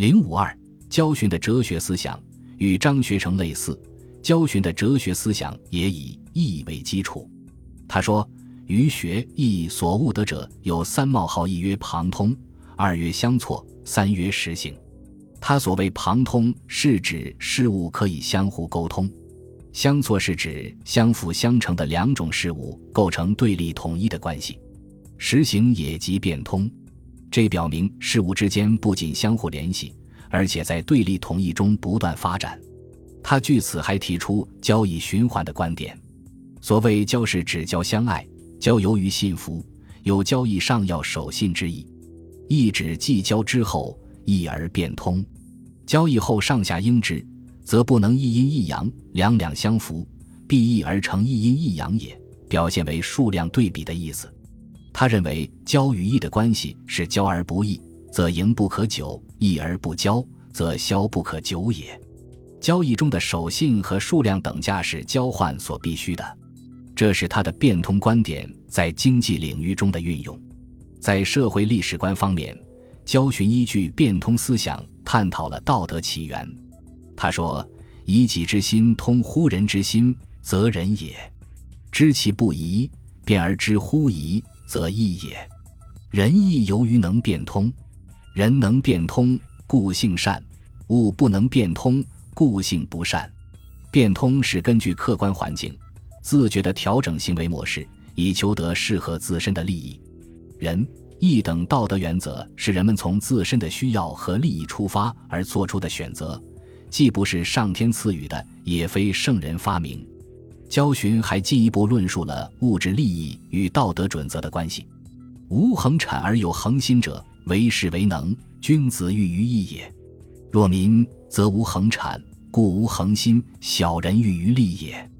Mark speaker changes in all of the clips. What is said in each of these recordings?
Speaker 1: 零五二，焦循的哲学思想与张学成类似，焦循的哲学思想也以义为基础。他说：“于学义所悟得者有三冒号：一曰旁通，二曰相错，三曰实行。”他所谓旁通，是指事物可以相互沟通；相错是指相辅相成的两种事物构成对立统一的关系；实行也即变通。这表明事物之间不仅相互联系，而且在对立统一中不断发展。他据此还提出交易循环的观点。所谓交是指交相爱，交由于信服，有交易上要守信之意。意指既交之后，易而变通。交易后上下应之，则不能一阴一阳，两两相符，必易而成一阴一阳也。表现为数量对比的意思。他认为交与义的关系是交而不义，则盈不可久；义而不交，则消不可久也。交易中的守信和数量等价是交换所必须的，这是他的变通观点在经济领域中的运用。在社会历史观方面，焦循依据变通思想探讨了道德起源。他说：“以己之心通乎人之心，则人也；知其不疑，变而知乎疑。”则义也，仁义由于能变通，人能变通，故性善；物不能变通，故性不善。变通是根据客观环境，自觉地调整行为模式，以求得适合自身的利益。仁义等道德原则是人们从自身的需要和利益出发而做出的选择，既不是上天赐予的，也非圣人发明。焦循还进一步论述了物质利益与道德准则的关系。无恒产而有恒心者，为士为能，君子喻于义也。若民则无恒产，故无恒心，小人喻于利也。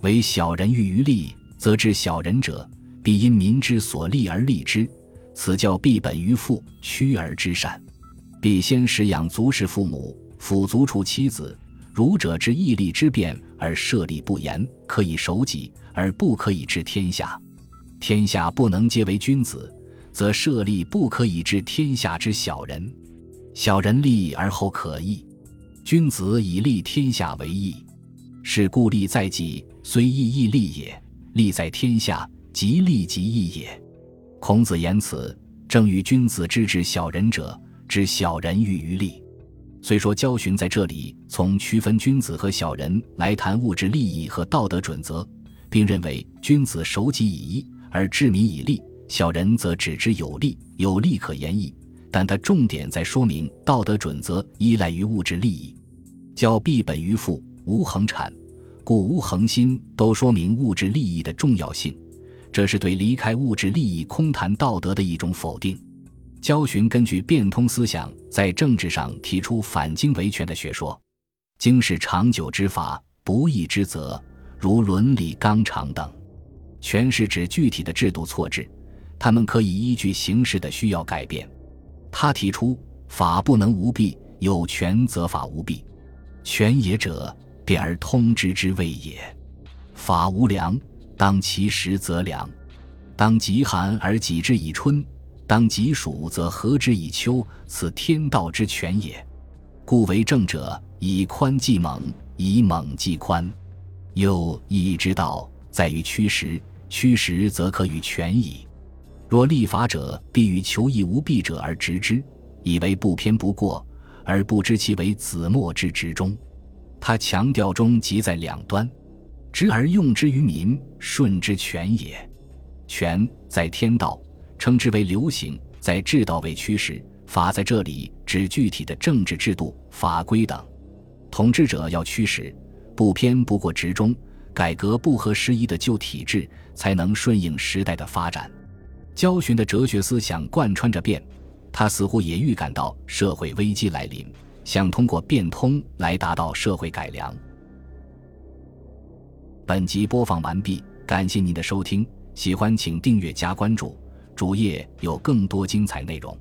Speaker 1: 为小人喻于利，则治小人者，必因民之所利而利之。此教必本于父，屈而知善。必先使养足食父母，辅足处妻子。儒者之义利之变而设立不言，可以守己而不可以治天下。天下不能皆为君子，则设立不可以治天下之小人。小人利而后可义，君子以利天下为义。是故利在己，虽义亦利也；利在天下，即利即义也。孔子言此，正与君子之治小人者，知小人喻于利。虽说焦循在这里从区分君子和小人来谈物质利益和道德准则，并认为君子守己以义而治民以利，小人则只知有利，有利可言义。但他重点在说明道德准则依赖于物质利益，交必本于富，无恒产，故无恒心，都说明物质利益的重要性。这是对离开物质利益空谈道德的一种否定。焦循根据变通思想，在政治上提出反经为权的学说。经是长久之法，不义之则，如伦理纲常等。权是指具体的制度错置，他们可以依据形势的需要改变。他提出法不能无弊，有权则法无弊。权也者，变而通之之谓也。法无良，当其时则良。当极寒而己之以春。当己暑，则和之以秋，此天道之权也。故为政者，以宽济猛，以猛济宽。又义之道，在于趋时，趋时则可与权矣。若立法者，必欲求义无弊者而执之，以为不偏不过，而不知其为子墨之执中。他强调中即在两端，执而用之于民，顺之权也。权在天道。称之为流行，在制道为驱使，法在这里指具体的政治制度、法规等。统治者要驱使，不偏不过直中，改革不合时宜的旧体制，才能顺应时代的发展。焦循的哲学思想贯穿着变，他似乎也预感到社会危机来临，想通过变通来达到社会改良。本集播放完毕，感谢您的收听，喜欢请订阅加关注。主页有更多精彩内容。